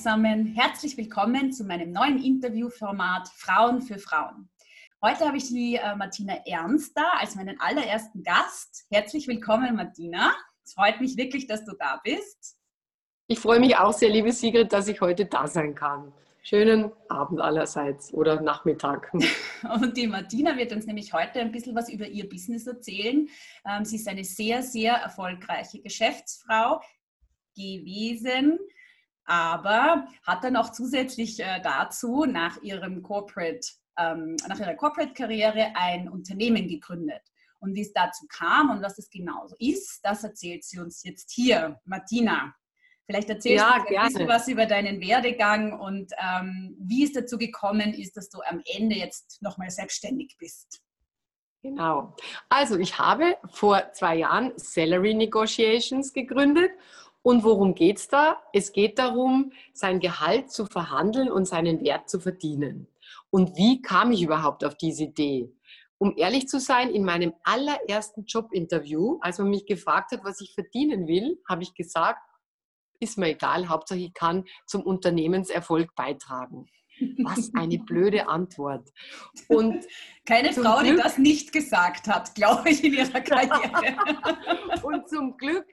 zusammen, herzlich willkommen zu meinem neuen Interviewformat Frauen für Frauen. Heute habe ich die äh, Martina Ernst da als meinen allerersten Gast. Herzlich willkommen, Martina. Es freut mich wirklich, dass du da bist. Ich freue mich auch sehr, liebe Sigrid, dass ich heute da sein kann. Schönen Abend allerseits oder Nachmittag. Und die Martina wird uns nämlich heute ein bisschen was über ihr Business erzählen. Ähm, sie ist eine sehr, sehr erfolgreiche Geschäftsfrau gewesen, aber hat dann auch zusätzlich äh, dazu nach ihrem Corporate, ähm, nach ihrer Corporate-Karriere ein Unternehmen gegründet. Und wie es dazu kam und was es genauso ist, das erzählt sie uns jetzt hier. Martina, Vielleicht erzählst ja, du ein bisschen was über deinen Werdegang und ähm, wie es dazu gekommen ist, dass du am Ende jetzt nochmal selbstständig bist. Genau. Also ich habe vor zwei Jahren Salary Negotiations gegründet. Und worum geht es da? Es geht darum, sein Gehalt zu verhandeln und seinen Wert zu verdienen. Und wie kam ich überhaupt auf diese Idee? Um ehrlich zu sein, in meinem allerersten Jobinterview, als man mich gefragt hat, was ich verdienen will, habe ich gesagt, ist mir egal, Hauptsache ich kann zum Unternehmenserfolg beitragen. Was eine blöde Antwort. Und Keine Frau, Glück, die das nicht gesagt hat, glaube ich, in ihrer Karriere. und zum Glück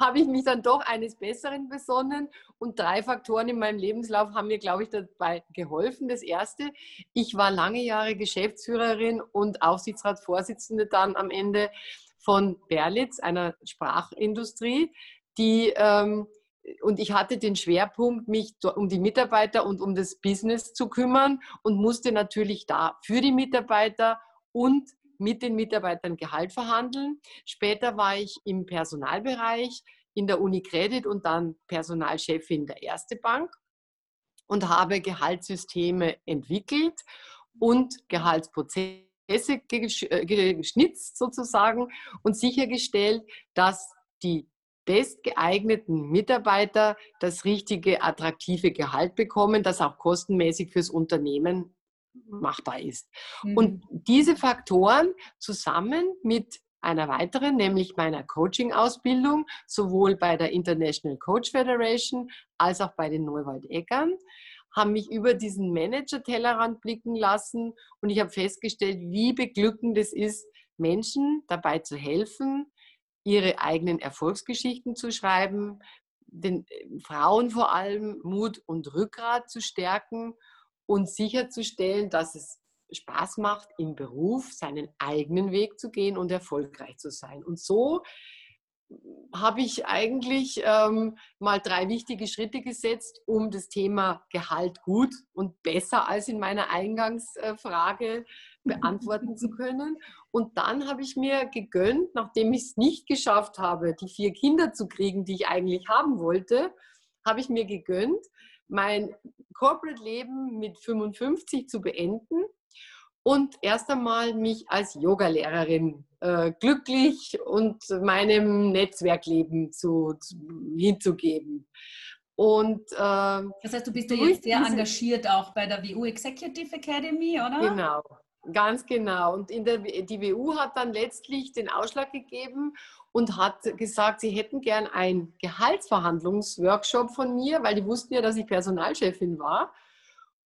habe ich mich dann doch eines Besseren besonnen. Und drei Faktoren in meinem Lebenslauf haben mir, glaube ich, dabei geholfen. Das erste, ich war lange Jahre Geschäftsführerin und Aufsichtsratsvorsitzende dann am Ende von Berlitz, einer Sprachindustrie, die ähm, und ich hatte den Schwerpunkt, mich um die Mitarbeiter und um das Business zu kümmern und musste natürlich da für die Mitarbeiter und mit den Mitarbeitern Gehalt verhandeln. Später war ich im Personalbereich in der Unicredit und dann Personalchefin der Erste Bank und habe Gehaltssysteme entwickelt und Gehaltsprozesse äh, geschnitzt sozusagen und sichergestellt, dass die bestgeeigneten Mitarbeiter das richtige, attraktive Gehalt bekommen, das auch kostenmäßig fürs Unternehmen machbar ist. Mhm. Und diese Faktoren zusammen mit einer weiteren, nämlich meiner Coaching-Ausbildung, sowohl bei der International Coach Federation als auch bei den Neuwald-Eckern, haben mich über diesen Manager-Tellerrand blicken lassen und ich habe festgestellt, wie beglückend es ist, Menschen dabei zu helfen, ihre eigenen Erfolgsgeschichten zu schreiben, den äh, Frauen vor allem Mut und Rückgrat zu stärken und sicherzustellen, dass es Spaß macht, im Beruf seinen eigenen Weg zu gehen und erfolgreich zu sein. Und so habe ich eigentlich ähm, mal drei wichtige Schritte gesetzt, um das Thema Gehalt gut und besser als in meiner Eingangsfrage beantworten zu können. Und dann habe ich mir gegönnt, nachdem ich es nicht geschafft habe, die vier Kinder zu kriegen, die ich eigentlich haben wollte, habe ich mir gegönnt, mein Corporate-Leben mit 55 zu beenden und erst einmal mich als Yogalehrerin äh, glücklich und meinem Netzwerkleben zu, zu hinzugeben. Und, äh, das heißt, du bist ja jetzt sehr engagiert auch bei der WU Executive Academy, oder? Genau, Ganz genau. Und in der, die WU hat dann letztlich den Ausschlag gegeben und hat gesagt, sie hätten gern einen Gehaltsverhandlungsworkshop von mir, weil die wussten ja, dass ich Personalchefin war.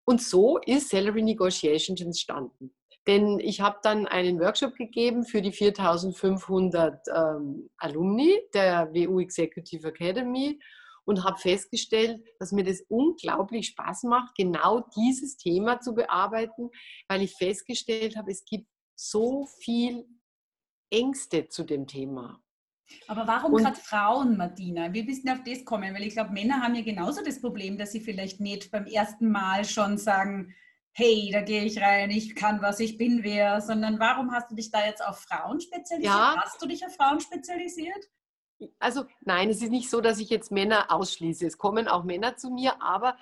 Und so ist Salary Negotiations entstanden. Denn ich habe dann einen Workshop gegeben für die 4500 ähm, Alumni der WU Executive Academy und habe festgestellt, dass mir das unglaublich Spaß macht, genau dieses Thema zu bearbeiten, weil ich festgestellt habe, es gibt so viel Ängste zu dem Thema. Aber warum gerade Frauen, Martina? Wie bist du auf das gekommen? Weil ich glaube, Männer haben ja genauso das Problem, dass sie vielleicht nicht beim ersten Mal schon sagen, hey, da gehe ich rein, ich kann was, ich bin wer, sondern warum hast du dich da jetzt auf Frauen spezialisiert? Ja. Hast du dich auf Frauen spezialisiert? Also nein, es ist nicht so, dass ich jetzt Männer ausschließe. Es kommen auch Männer zu mir, aber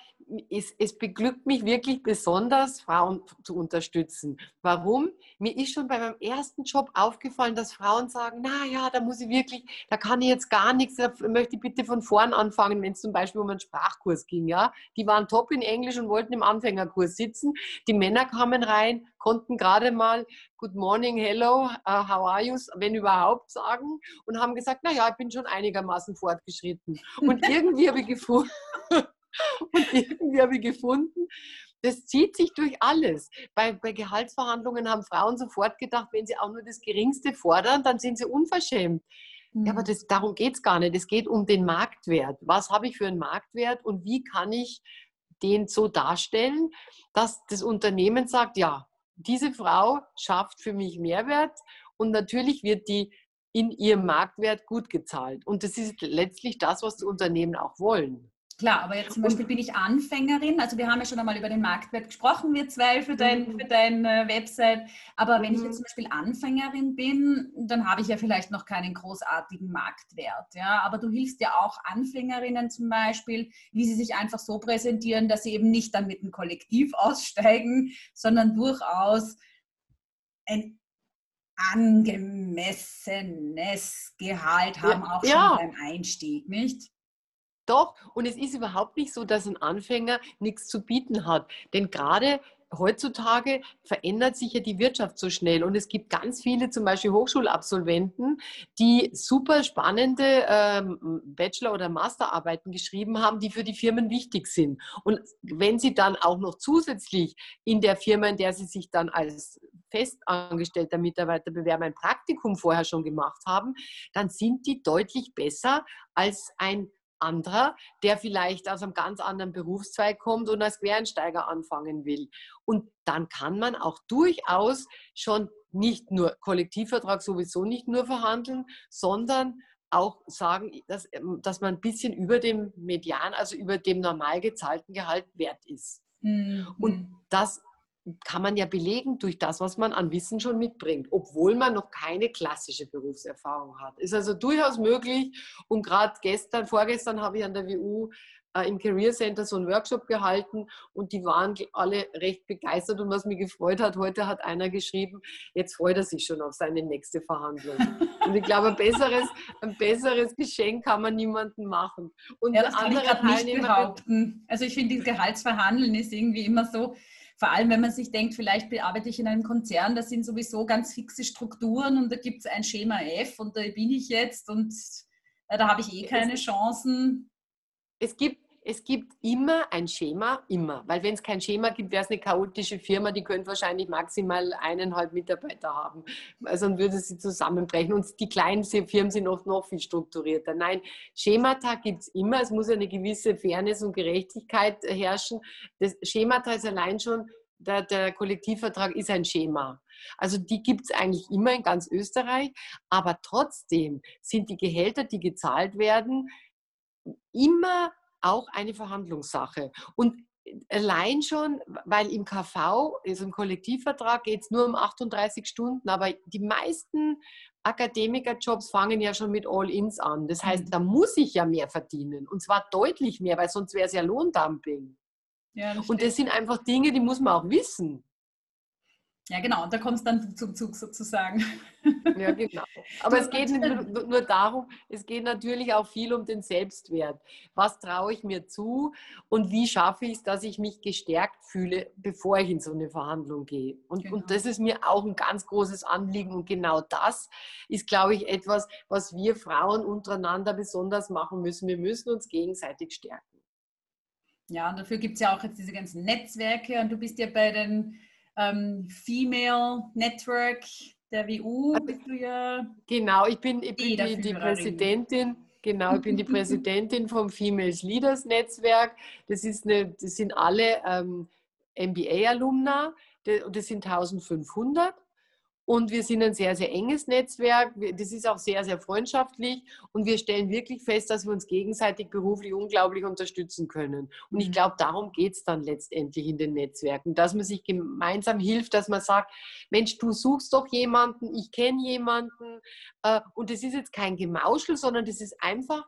es, es, beglückt mich wirklich besonders, Frauen zu unterstützen. Warum? Mir ist schon bei meinem ersten Job aufgefallen, dass Frauen sagen, na ja, da muss ich wirklich, da kann ich jetzt gar nichts, da möchte ich bitte von vorn anfangen, wenn es zum Beispiel um einen Sprachkurs ging. Ja? Die waren top in Englisch und wollten im Anfängerkurs sitzen. Die Männer kamen rein, konnten gerade mal Good morning, hello, uh, how are you, wenn überhaupt sagen und haben gesagt, na ja, ich bin schon einigermaßen fortgeschritten. Und irgendwie habe ich gefunden, Und irgendwie habe ich gefunden, das zieht sich durch alles. Bei, bei, Gehaltsverhandlungen haben Frauen sofort gedacht, wenn sie auch nur das Geringste fordern, dann sind sie unverschämt. Mhm. Ja, aber mhm. das, darum geht es gar nicht. Es geht um den Marktwert. Was habe ich für einen Marktwert und wie kann ich den so darstellen, dass das Unternehmen sagt, ja, diese Frau schafft für mich Mehrwert und natürlich wird die in ihrem Marktwert gut gezahlt. Und das ist letztlich das, was die Unternehmen auch wollen. Klar, aber jetzt zum Beispiel bin ich Anfängerin. Also wir haben ja schon einmal über den Marktwert gesprochen, wir zwei für, dein, mhm. für deine Website. Aber wenn ich jetzt mhm. zum Beispiel Anfängerin bin, dann habe ich ja vielleicht noch keinen großartigen Marktwert. Ja? Aber du hilfst ja auch Anfängerinnen zum Beispiel, wie sie sich einfach so präsentieren, dass sie eben nicht dann mit einem Kollektiv aussteigen, sondern durchaus ein angemessenes Gehalt haben, auch schon ja. beim Einstieg, nicht? Doch, und es ist überhaupt nicht so, dass ein Anfänger nichts zu bieten hat. Denn gerade heutzutage verändert sich ja die Wirtschaft so schnell und es gibt ganz viele, zum Beispiel Hochschulabsolventen, die super spannende ähm, Bachelor- oder Masterarbeiten geschrieben haben, die für die Firmen wichtig sind. Und wenn sie dann auch noch zusätzlich in der Firma, in der sie sich dann als festangestellter Mitarbeiter bewerben, ein Praktikum vorher schon gemacht haben, dann sind die deutlich besser als ein anderer, der vielleicht aus einem ganz anderen Berufszweig kommt und als Quereinsteiger anfangen will. Und dann kann man auch durchaus schon nicht nur Kollektivvertrag sowieso nicht nur verhandeln, sondern auch sagen, dass, ähm, dass man ein bisschen über dem Median, also über dem normal gezahlten Gehalt wert ist. Mhm. Und das kann man ja belegen durch das, was man an Wissen schon mitbringt, obwohl man noch keine klassische Berufserfahrung hat. Ist also durchaus möglich. Und gerade gestern, vorgestern habe ich an der WU äh, im Career Center so einen Workshop gehalten und die waren alle recht begeistert. Und was mich gefreut hat, heute hat einer geschrieben, jetzt freut er sich schon auf seine nächste Verhandlung. und ich glaube, ein besseres, ein besseres Geschenk kann man niemandem machen. Und ja, das kann ich gerade nicht behaupten. Also ich finde, Gehaltsverhandeln ist irgendwie immer so, vor allem, wenn man sich denkt, vielleicht bearbeite ich in einem Konzern, da sind sowieso ganz fixe Strukturen und da gibt es ein Schema F und da bin ich jetzt und äh, da habe ich eh keine Chancen. Es gibt, es gibt immer ein Schema, immer. Weil wenn es kein Schema gibt, wäre es eine chaotische Firma, die könnte wahrscheinlich maximal eineinhalb Mitarbeiter haben. Also dann würde sie zusammenbrechen. Und die kleinen Firmen sind oft noch viel strukturierter. Nein, Schemata gibt es immer. Es muss eine gewisse Fairness und Gerechtigkeit herrschen. Das Schemata ist allein schon, der, der Kollektivvertrag ist ein Schema. Also die gibt es eigentlich immer in ganz Österreich. Aber trotzdem sind die Gehälter, die gezahlt werden, immer auch eine Verhandlungssache. Und allein schon, weil im KV, also im Kollektivvertrag, geht es nur um 38 Stunden, aber die meisten Akademikerjobs fangen ja schon mit All-Ins an. Das heißt, mhm. da muss ich ja mehr verdienen und zwar deutlich mehr, weil sonst wäre es ja Lohndumping. Ja, das und das sind einfach Dinge, die muss man auch wissen. Ja, genau, und da kommt es dann zum Zug sozusagen. Ja, genau. Aber es geht nicht nur, nur, darum, es geht natürlich auch viel um den Selbstwert. Was traue ich mir zu und wie schaffe ich es, dass ich mich gestärkt fühle, bevor ich in so eine Verhandlung gehe? Und, genau. und das ist mir auch ein ganz großes Anliegen. Und genau das ist, glaube ich, etwas, was wir Frauen untereinander besonders machen müssen. Wir müssen uns gegenseitig stärken. Ja, und dafür gibt es ja auch jetzt diese ganzen Netzwerke. Und du bist ja bei den ähm, Female Network der WU also bist du ja. Genau, ich bin, ich bin die, die Präsidentin. Genau, ich bin die Präsidentin vom Females Leaders Netzwerk. Das, ist eine, das sind alle ähm, MBA-Alumna, das sind 1500. Und wir sind ein sehr, sehr enges Netzwerk. Das ist auch sehr, sehr freundschaftlich. Und wir stellen wirklich fest, dass wir uns gegenseitig beruflich unglaublich unterstützen können. Und ich mhm. glaube, darum geht es dann letztendlich in den Netzwerken, dass man sich gemeinsam hilft, dass man sagt, Mensch, du suchst doch jemanden, ich kenne jemanden. Äh, und das ist jetzt kein Gemauschel, sondern das ist einfach,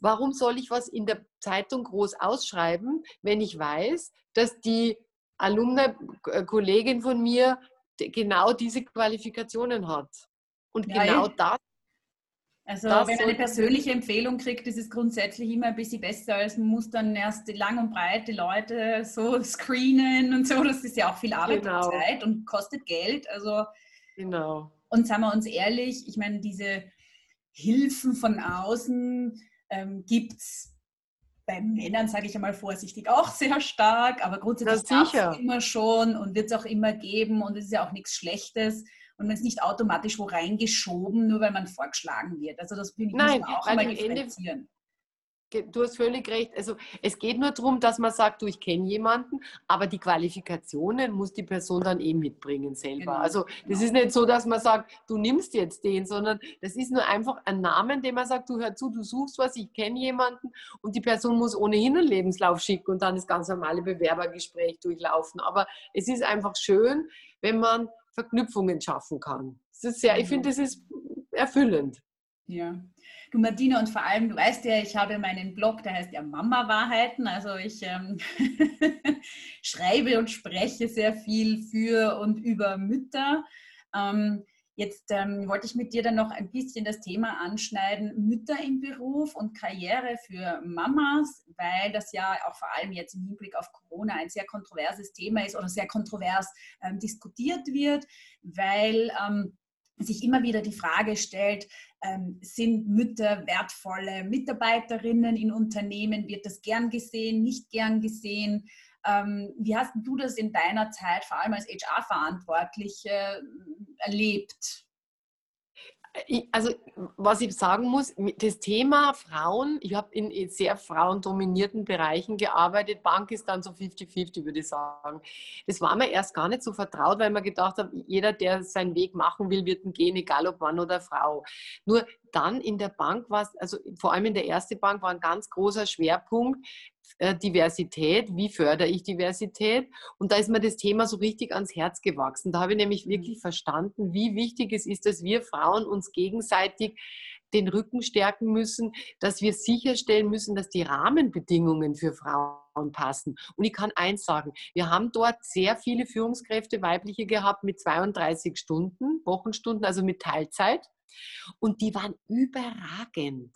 warum soll ich was in der Zeitung groß ausschreiben, wenn ich weiß, dass die Alumna-Kollegin von mir genau diese Qualifikationen hat. Und ja, genau das. Also das wenn man eine persönliche Empfehlung kriegt, ist es grundsätzlich immer ein bisschen besser, als man muss dann erst lang und breit die Leute so screenen und so. Das ist ja auch viel Arbeit genau. und Zeit und kostet Geld. Also genau. Und sagen wir uns ehrlich, ich meine, diese Hilfen von außen ähm, gibt es bei Männern, sage ich einmal vorsichtig, auch sehr stark, aber grundsätzlich gab es immer schon und wird es auch immer geben und es ist ja auch nichts Schlechtes und man ist nicht automatisch wo reingeschoben, nur weil man vorgeschlagen wird. Also das finde ich Nein, muss man auch einmal differenzieren du hast völlig recht. Also es geht nur darum, dass man sagt, du, ich kenne jemanden, aber die Qualifikationen muss die Person dann eh mitbringen selber. Genau. Also das genau. ist nicht so, dass man sagt, du nimmst jetzt den, sondern das ist nur einfach ein Name, den man sagt, du hör zu, du suchst was, ich kenne jemanden und die Person muss ohnehin einen Lebenslauf schicken und dann das ganz normale Bewerbergespräch durchlaufen. Aber es ist einfach schön, wenn man Verknüpfungen schaffen kann. Das ist sehr, ich finde, genau. das ist erfüllend. Ja. Du Martina, und vor allem, du weißt ja, ich habe meinen Blog, der heißt ja Mama Wahrheiten. Also ich ähm, schreibe und spreche sehr viel für und über Mütter. Ähm, jetzt ähm, wollte ich mit dir dann noch ein bisschen das Thema anschneiden, Mütter im Beruf und Karriere für Mamas, weil das ja auch vor allem jetzt im Hinblick auf Corona ein sehr kontroverses Thema ist oder sehr kontrovers ähm, diskutiert wird, weil ähm, sich immer wieder die Frage stellt, ähm, sind Mütter wertvolle Mitarbeiterinnen in Unternehmen? Wird das gern gesehen, nicht gern gesehen? Ähm, wie hast du das in deiner Zeit, vor allem als HR-Verantwortliche, erlebt? Also, was ich sagen muss, das Thema Frauen, ich habe in sehr frauendominierten Bereichen gearbeitet. Bank ist dann so 50-50, würde ich sagen. Das war mir erst gar nicht so vertraut, weil man gedacht hat, jeder, der seinen Weg machen will, wird ihn gehen, egal ob Mann oder Frau. Nur dann in der Bank war es, also vor allem in der ersten Bank war ein ganz großer Schwerpunkt, äh, Diversität, wie fördere ich Diversität? Und da ist mir das Thema so richtig ans Herz gewachsen. Da habe ich nämlich mhm. wirklich verstanden, wie wichtig es ist, dass wir Frauen uns gegenseitig den Rücken stärken müssen, dass wir sicherstellen müssen, dass die Rahmenbedingungen für Frauen passen. Und ich kann eins sagen, wir haben dort sehr viele Führungskräfte, weibliche gehabt mit 32 Stunden, Wochenstunden, also mit Teilzeit. Und die waren überragend.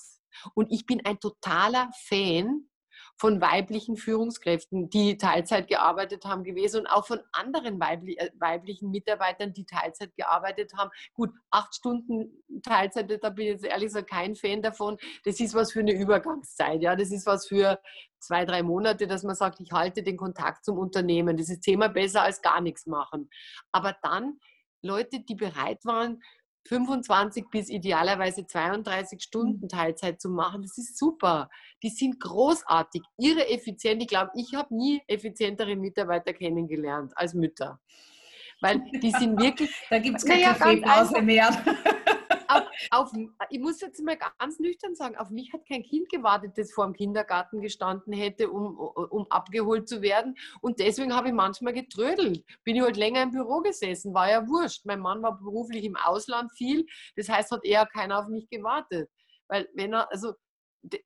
Und ich bin ein totaler Fan von weiblichen Führungskräften, die Teilzeit gearbeitet haben gewesen und auch von anderen weibli äh, weiblichen Mitarbeitern, die Teilzeit gearbeitet haben. Gut, acht Stunden Teilzeit, da bin ich jetzt ehrlich gesagt kein Fan davon. Das ist was für eine Übergangszeit. Ja, das ist was für zwei, drei Monate, dass man sagt, ich halte den Kontakt zum Unternehmen. Das ist Thema besser als gar nichts machen. Aber dann Leute, die bereit waren, 25 bis idealerweise 32 Stunden mhm. Teilzeit zu machen. Das ist super. Die sind großartig, ihre Effizienz. Ich glaube, ich habe nie effizientere Mitarbeiter kennengelernt als Mütter. Weil die sind wirklich. da gibt es keine naja, Kaffeepause mehr auf, auf, ich muss jetzt mal ganz nüchtern sagen, auf mich hat kein Kind gewartet, das vor dem Kindergarten gestanden hätte, um, um abgeholt zu werden. Und deswegen habe ich manchmal getrödelt. Bin ich halt länger im Büro gesessen, war ja wurscht. Mein Mann war beruflich im Ausland viel, das heißt, hat eher keiner auf mich gewartet. Weil wenn er, also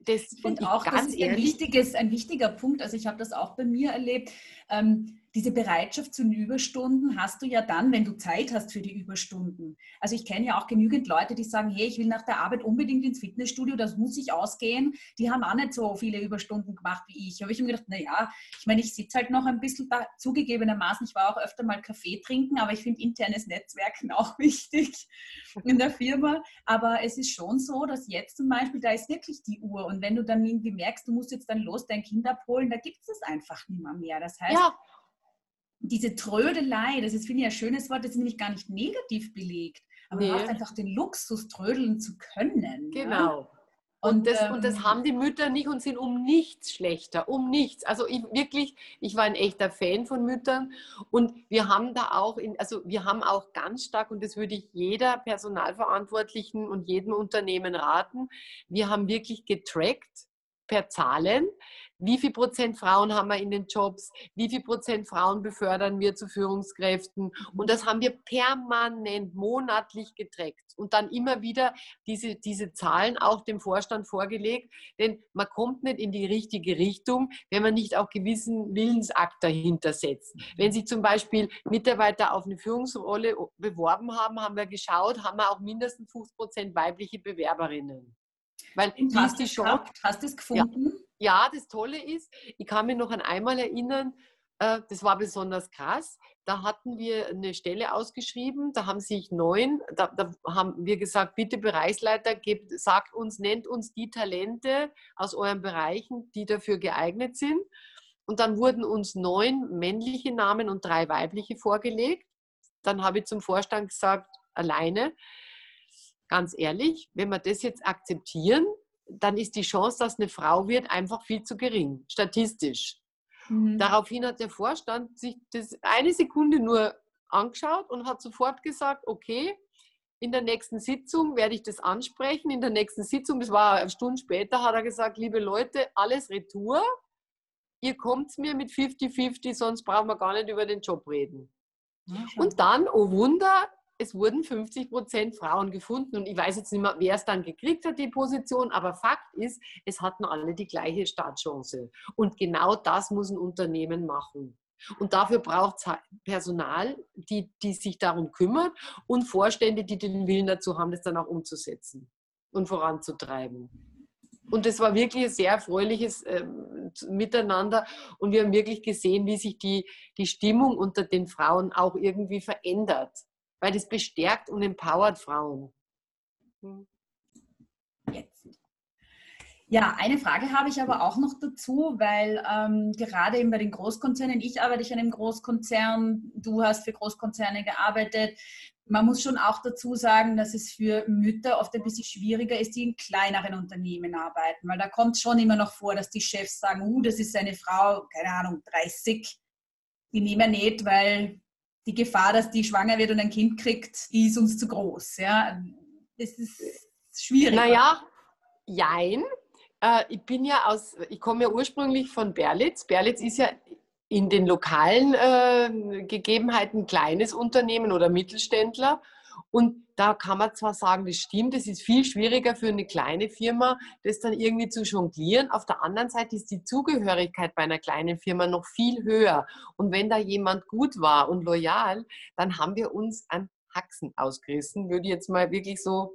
das finde ich auch, ganz das ist ein, wichtiges, ein wichtiger Punkt. Also ich habe das auch bei mir erlebt. Ähm, diese Bereitschaft zu den Überstunden hast du ja dann, wenn du Zeit hast für die Überstunden. Also ich kenne ja auch genügend Leute, die sagen, hey, ich will nach der Arbeit unbedingt ins Fitnessstudio, das muss ich ausgehen. Die haben auch nicht so viele Überstunden gemacht wie ich. Habe ich mir gedacht, naja, ich meine, ich sitze halt noch ein bisschen da, zugegebenermaßen. Ich war auch öfter mal Kaffee trinken, aber ich finde internes Netzwerken auch wichtig in der Firma. Aber es ist schon so, dass jetzt zum Beispiel, da ist wirklich die Uhr und wenn du dann irgendwie merkst, du musst jetzt dann los dein Kind abholen, da gibt es das einfach nicht mehr. mehr. Das heißt, ja diese Trödelei, das ist, finde ich, ein schönes Wort, das ist nämlich gar nicht negativ belegt. Aber nee. du hast einfach den Luxus, trödeln zu können. Genau. Ja? Und, und, das, ähm, und das ähm, haben die Mütter nicht und sind um nichts schlechter, um nichts. Also ich wirklich, ich war ein echter Fan von Müttern und wir haben da auch, in, also wir haben auch ganz stark, und das würde ich jeder Personalverantwortlichen und jedem Unternehmen raten, wir haben wirklich getrackt per Zahlen, wie viel Prozent Frauen haben wir in den Jobs, wie viel Prozent Frauen befördern wir zu Führungskräften. Und das haben wir permanent, monatlich getrackt und dann immer wieder diese, diese Zahlen auch dem Vorstand vorgelegt, denn man kommt nicht in die richtige Richtung, wenn man nicht auch gewissen Willensakt dahinter setzt. Wenn sich zum Beispiel Mitarbeiter auf eine Führungsrolle beworben haben, haben wir geschaut, haben wir auch mindestens 50 Prozent weibliche Bewerberinnen. Weil hast du die Chance, hast du es gefunden? Ja. Ja, das Tolle ist, ich kann mich noch an einmal erinnern, Äh, das war besonders krass. Da hatten wir eine Stelle ausgeschrieben, da haben sich neun, da, da haben wir gesagt, bitte Bereichsleiter, gebt, sagt uns, nennt uns die Talente aus euren Bereichen, die dafür geeignet sind. Und dann wurden uns neun männliche Namen und drei weibliche vorgelegt. Dann habe ich zum Vorstand gesagt, alleine, ganz ehrlich, wenn wir das jetzt akzeptieren, dann ist die Chance, dass eine Frau wird, einfach viel zu gering, statistisch. Mhm. Daraufhin hat der Vorstand sich das eine Sekunde nur angeschaut und hat sofort gesagt, okay, in der nächsten Sitzung werde ich das ansprechen. In der nächsten Sitzung, das war eine Stunde später, hat er gesagt, liebe Leute, alles Retour. Ihr kommt mir mit 50-50, sonst brauchen wir gar nicht über den Job reden. Ja, und dann, oh Wunder, es wurden 50 Prozent Frauen gefunden und ich weiß jetzt nicht mehr, wer es dann gekriegt hat, die Position, aber Fakt ist, es hatten alle die gleiche Startchance. Und genau das muss ein Unternehmen machen. Und dafür braucht es Personal, die, die sich darum kümmert und Vorstände, die den Willen dazu haben, das dann auch umzusetzen und voranzutreiben. Und es war wirklich ein sehr erfreuliches äh, Miteinander. Und wir haben wirklich gesehen, wie sich die, die Stimmung unter den Frauen auch irgendwie verändert weil das bestärkt und empowert Frauen. Hm. Jetzt. Ja, eine Frage habe ich aber auch noch dazu, weil ähm, gerade eben bei den Großkonzernen, ich arbeite in einem Großkonzern, du hast für Großkonzerne gearbeitet. Man muss schon auch dazu sagen, dass es für Mütter oft ein bisschen schwieriger ist, die in kleineren Unternehmen arbeiten, weil da kommt schon immer noch vor, dass die Chefs sagen, uh, das ist eine Frau, keine Ahnung, 30, die nehmen wir nicht, weil die Gefahr, dass die schwanger wird und ein Kind kriegt, die ist uns zu groß. Ja? Das ist schwierig. Naja, jein. Äh, ich bin ja aus, ich komme ja ursprünglich von Berlitz. Berlitz ist ja in den lokalen äh, Gegebenheiten ein kleines Unternehmen oder Mittelständler. Und da kann man zwar sagen, das stimmt, es ist viel schwieriger für eine kleine Firma, das dann irgendwie zu jonglieren. Auf der anderen Seite ist die Zugehörigkeit bei einer kleinen Firma noch viel höher. Und wenn da jemand gut war und loyal, dann haben wir uns an Haxen ausgerissen, würde ich jetzt mal wirklich so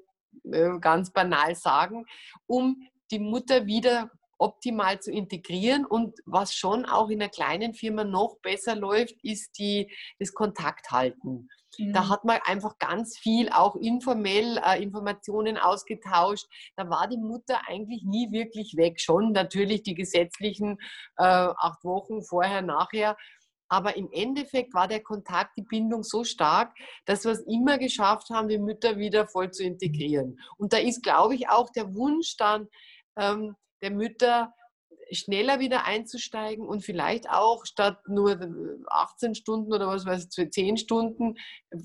äh, ganz banal sagen, um die Mutter wieder optimal zu integrieren. Und was schon auch in einer kleinen Firma noch besser läuft, ist die, das Kontakthalten. Mhm. Da hat man einfach ganz viel auch informell äh, Informationen ausgetauscht. Da war die Mutter eigentlich nie wirklich weg. Schon natürlich die gesetzlichen äh, acht Wochen vorher, nachher. Aber im Endeffekt war der Kontakt, die Bindung so stark, dass wir es immer geschafft haben, die Mütter wieder voll zu integrieren. Und da ist, glaube ich, auch der Wunsch dann ähm, der Mütter, schneller wieder einzusteigen und vielleicht auch statt nur 18 Stunden oder was weiß ich, 10 Stunden,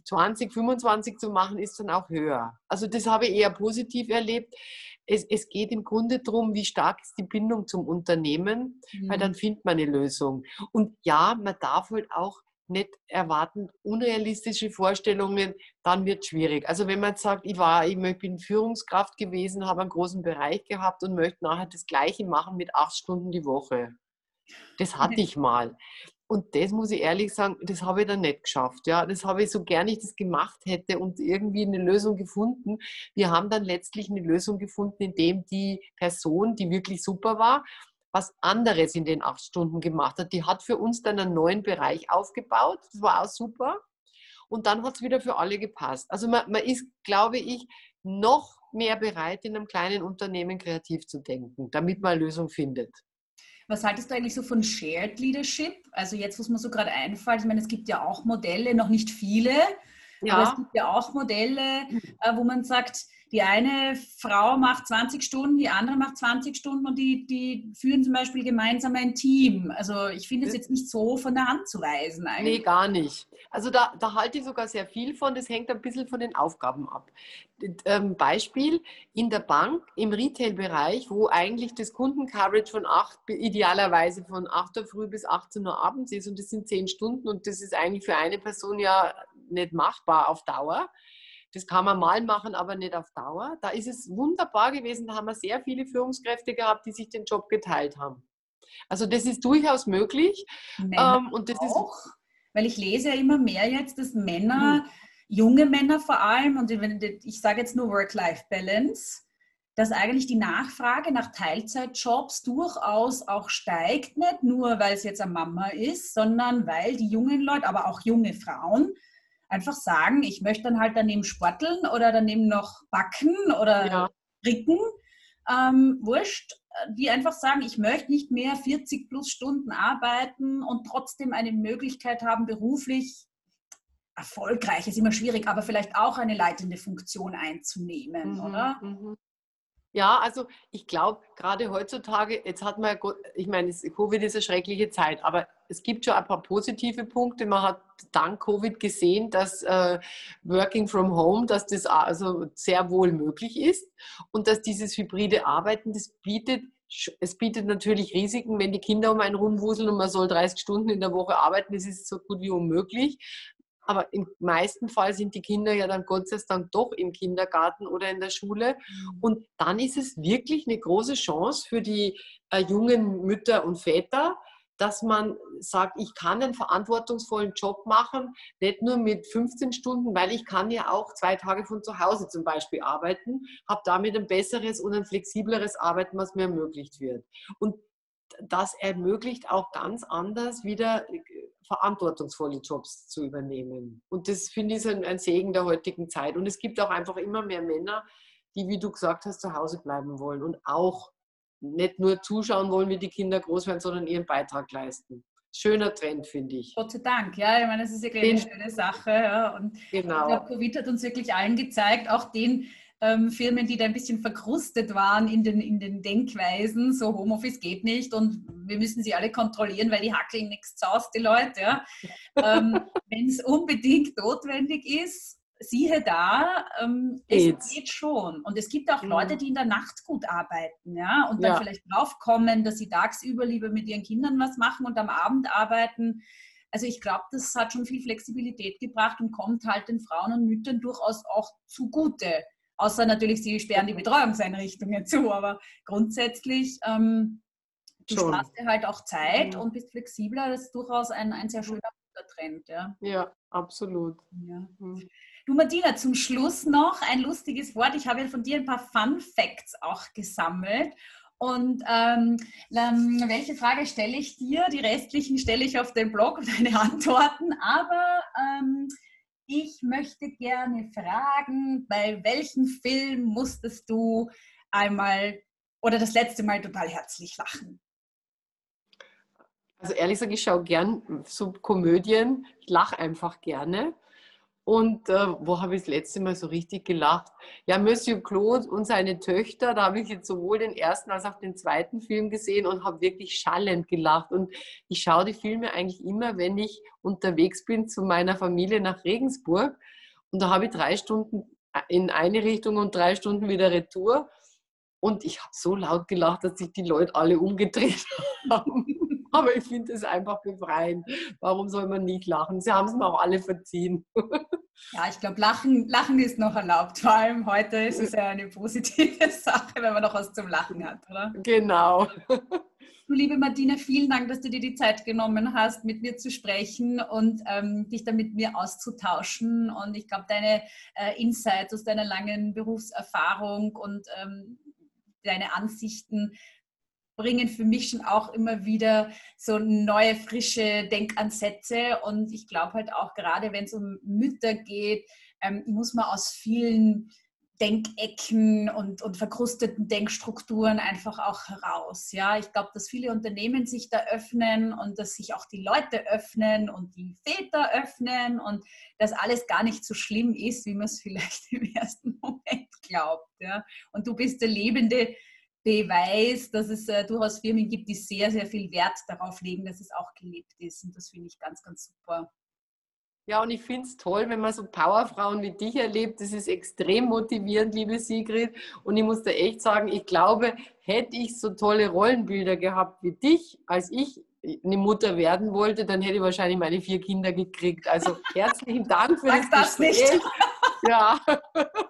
20, 25 zu machen, ist dann auch höher. Also das habe ich eher positiv erlebt. Es, es geht im Grunde darum, wie stark ist die Bindung zum Unternehmen, mhm. weil dann findet man eine Lösung. Und ja, man darf halt auch nicht erwarten, unrealistische Vorstellungen, dann wird es schwierig. Also wenn man sagt, ich war, ich bin Führungskraft gewesen, habe einen großen Bereich gehabt und möchte nachher das Gleiche machen mit acht Stunden die Woche. Das hatte ich mal. Und das muss ich ehrlich sagen, das habe ich dann nicht geschafft. Ja, das habe ich so gern ich das gemacht hätte und irgendwie eine Lösung gefunden. Wir haben dann letztlich eine Lösung gefunden, indem die Person, die wirklich super war, was anderes in den acht Stunden gemacht hat. Die hat für uns dann einen neuen Bereich aufgebaut. Das war auch super. Und dann hat es wieder für alle gepasst. Also man, man ist, glaube ich, noch mehr bereit, in einem kleinen Unternehmen kreativ zu denken, damit man eine Lösung findet. Was haltest du eigentlich so von Shared Leadership? Also jetzt, was mir so gerade einfällt, ich meine, es gibt ja auch Modelle, noch nicht viele, ja. aber es gibt ja auch Modelle, äh, wo man sagt, die eine Frau macht 20 Stunden, die andere macht 20 Stunden und die, die führen zum Beispiel gemeinsam ein Team. Also ich finde es jetzt nicht so von der Hand zu weisen eigentlich. Nee, gar nicht. Also da, da halte ich sogar sehr viel von. Das hängt ein bisschen von den Aufgaben ab. Ähm, Beispiel in der Bank, im Retail-Bereich, wo eigentlich das Kundencoverage von 8, idealerweise von 8 Uhr früh bis 18 Uhr abends ist und das sind 10 Stunden und das ist eigentlich für eine Person ja nicht machbar auf Dauer das kann man mal machen, aber nicht auf Dauer. Da ist es wunderbar gewesen. Da haben wir sehr viele Führungskräfte gehabt, die sich den Job geteilt haben. Also das ist durchaus möglich. Ähm, und das auch, ist weil ich lese ja immer mehr jetzt, dass Männer, hm. junge Männer vor allem, und ich sage jetzt nur Work-Life-Balance, dass eigentlich die Nachfrage nach Teilzeitjobs durchaus auch steigt, nicht nur weil es jetzt eine Mama ist, sondern weil die jungen Leute, aber auch junge Frauen einfach sagen, ich möchte dann halt daneben sporteln oder daneben noch backen oder ja. ricken. Ähm, wurscht, die einfach sagen, ich möchte nicht mehr 40 plus Stunden arbeiten und trotzdem eine Möglichkeit haben, beruflich erfolgreich, ist immer schwierig, aber vielleicht auch eine leitende Funktion einzunehmen, mhm, oder? Mhm. Ja, also ich glaube, gerade heutzutage, jetzt hat man, ich meine, Covid ist eine schreckliche Zeit, aber es gibt schon ein paar positive Punkte. Man hat dank Covid gesehen, dass äh, Working from Home, dass das also sehr wohl möglich ist und dass dieses hybride Arbeiten, das bietet es bietet natürlich Risiken, wenn die Kinder um einen rumwuseln und man soll 30 Stunden in der Woche arbeiten, das ist so gut wie unmöglich. Aber im meisten Fall sind die Kinder ja dann Gott sei Dank doch im Kindergarten oder in der Schule. Mhm. Und dann ist es wirklich eine große Chance für die äh, jungen Mütter und Väter, dass man sagt, ich kann einen verantwortungsvollen Job machen, nicht nur mit 15 Stunden, weil ich kann ja auch zwei Tage von zu Hause zum Beispiel arbeiten, habe damit ein besseres und ein flexibleres Arbeiten, was mir ermöglicht wird. Und das ermöglicht auch ganz anders wieder äh, verantwortungsvolle Jobs zu übernehmen. Und das finde ich ein, ein Segen der heutigen Zeit. Und es gibt auch einfach immer mehr Männer, die, wie du gesagt hast, zu Hause bleiben wollen und auch nicht nur zuschauen wollen, wie die Kinder groß werden, sondern ihren Beitrag leisten. Schöner Trend, finde ich. Gott sei Dank, ja. Ich meine, das ist wirklich eine schöne Sache. Ja. Und genau. ich glaube, Covid hat uns wirklich allen gezeigt, auch den ähm, Firmen, die da ein bisschen verkrustet waren in den, in den Denkweisen, so Homeoffice geht nicht und wir müssen sie alle kontrollieren, weil die hackeln nichts aus, die Leute. Ja. ähm, Wenn es unbedingt notwendig ist, siehe da, ähm, es geht schon. Und es gibt auch mhm. Leute, die in der Nacht gut arbeiten, ja, und dann ja. vielleicht draufkommen, dass sie tagsüber lieber mit ihren Kindern was machen und am Abend arbeiten. Also ich glaube, das hat schon viel Flexibilität gebracht und kommt halt den Frauen und Müttern durchaus auch zugute. Außer natürlich, sie sperren die Betreuungseinrichtungen zu, aber grundsätzlich ähm, du sparst dir halt auch Zeit mhm. und bist flexibler. Das ist durchaus ein, ein sehr schöner Trend. Ja, ja absolut. Ja. Mhm. Du Martina, zum Schluss noch ein lustiges Wort. Ich habe ja von dir ein paar Fun Facts auch gesammelt. Und ähm, ähm, welche Frage stelle ich dir? Die restlichen stelle ich auf dem Blog deine Antworten. Aber ähm, ich möchte gerne fragen, bei welchem Film musstest du einmal oder das letzte Mal total herzlich lachen? Also ehrlich gesagt, ich schaue gern so Komödien. Ich lache einfach gerne. Und äh, wo habe ich das letzte Mal so richtig gelacht? Ja, Monsieur Claude und seine Töchter, da habe ich jetzt sowohl den ersten als auch den zweiten Film gesehen und habe wirklich schallend gelacht. Und ich schaue die Filme eigentlich immer, wenn ich unterwegs bin zu meiner Familie nach Regensburg. Und da habe ich drei Stunden in eine Richtung und drei Stunden wieder Retour. Und ich habe so laut gelacht, dass sich die Leute alle umgedreht haben. Aber ich finde es einfach befreiend. Warum soll man nicht lachen? Sie haben es mir auch alle verziehen. Ja, ich glaube, lachen, lachen ist noch erlaubt. Vor allem heute ist es ja eine positive Sache, wenn man noch was zum Lachen hat, oder? Genau. Du, liebe Martina, vielen Dank, dass du dir die Zeit genommen hast, mit mir zu sprechen und ähm, dich da mit mir auszutauschen. Und ich glaube, deine äh, Insights aus deiner langen Berufserfahrung und ähm, deine Ansichten bringen für mich schon auch immer wieder so neue, frische Denkansätze. Und ich glaube halt auch gerade, wenn es um Mütter geht, ähm, muss man aus vielen Denkecken und, und verkrusteten Denkstrukturen einfach auch heraus. Ja, ich glaube, dass viele Unternehmen sich da öffnen und dass sich auch die Leute öffnen und die Väter öffnen und dass alles gar nicht so schlimm ist, wie man es vielleicht im ersten Moment glaubt. Ja, und du bist der lebende Beweis, dass es äh, durchaus Firmen gibt, die sehr, sehr viel Wert darauf legen, dass es auch gelebt ist. Und das finde ich ganz, ganz super. Ja, und ich finde es toll, wenn man so Powerfrauen wie dich erlebt. Das ist extrem motivierend, liebe Sigrid. Und ich muss da echt sagen, ich glaube, hätte ich so tolle Rollenbilder gehabt wie dich, als ich eine Mutter werden wollte, dann hätte ich wahrscheinlich meine vier Kinder gekriegt. Also herzlichen Dank für Sag das, das nicht. Ja.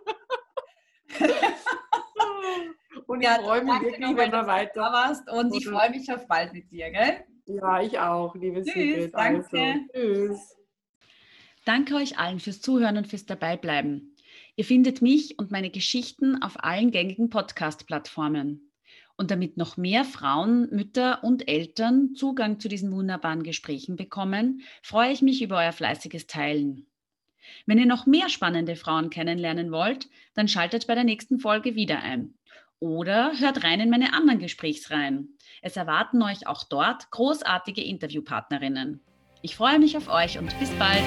Und ja, ich freue mich wirklich, wenn wir weiter. Warst und ich freue mich auf bald mit dir, gell? Ja, ich auch, liebe Tschüss, Sigrid. Danke. Also, tschüss. Danke euch allen fürs Zuhören und fürs Dabeibleiben. Ihr findet mich und meine Geschichten auf allen gängigen Podcast-Plattformen. Und damit noch mehr Frauen, Mütter und Eltern Zugang zu diesen wunderbaren Gesprächen bekommen, freue ich mich über euer fleißiges Teilen. Wenn ihr noch mehr spannende Frauen kennenlernen wollt, dann schaltet bei der nächsten Folge wieder ein. Oder hört rein in meine anderen Gesprächsreihen. Es erwarten euch auch dort großartige Interviewpartnerinnen. Ich freue mich auf euch und bis bald.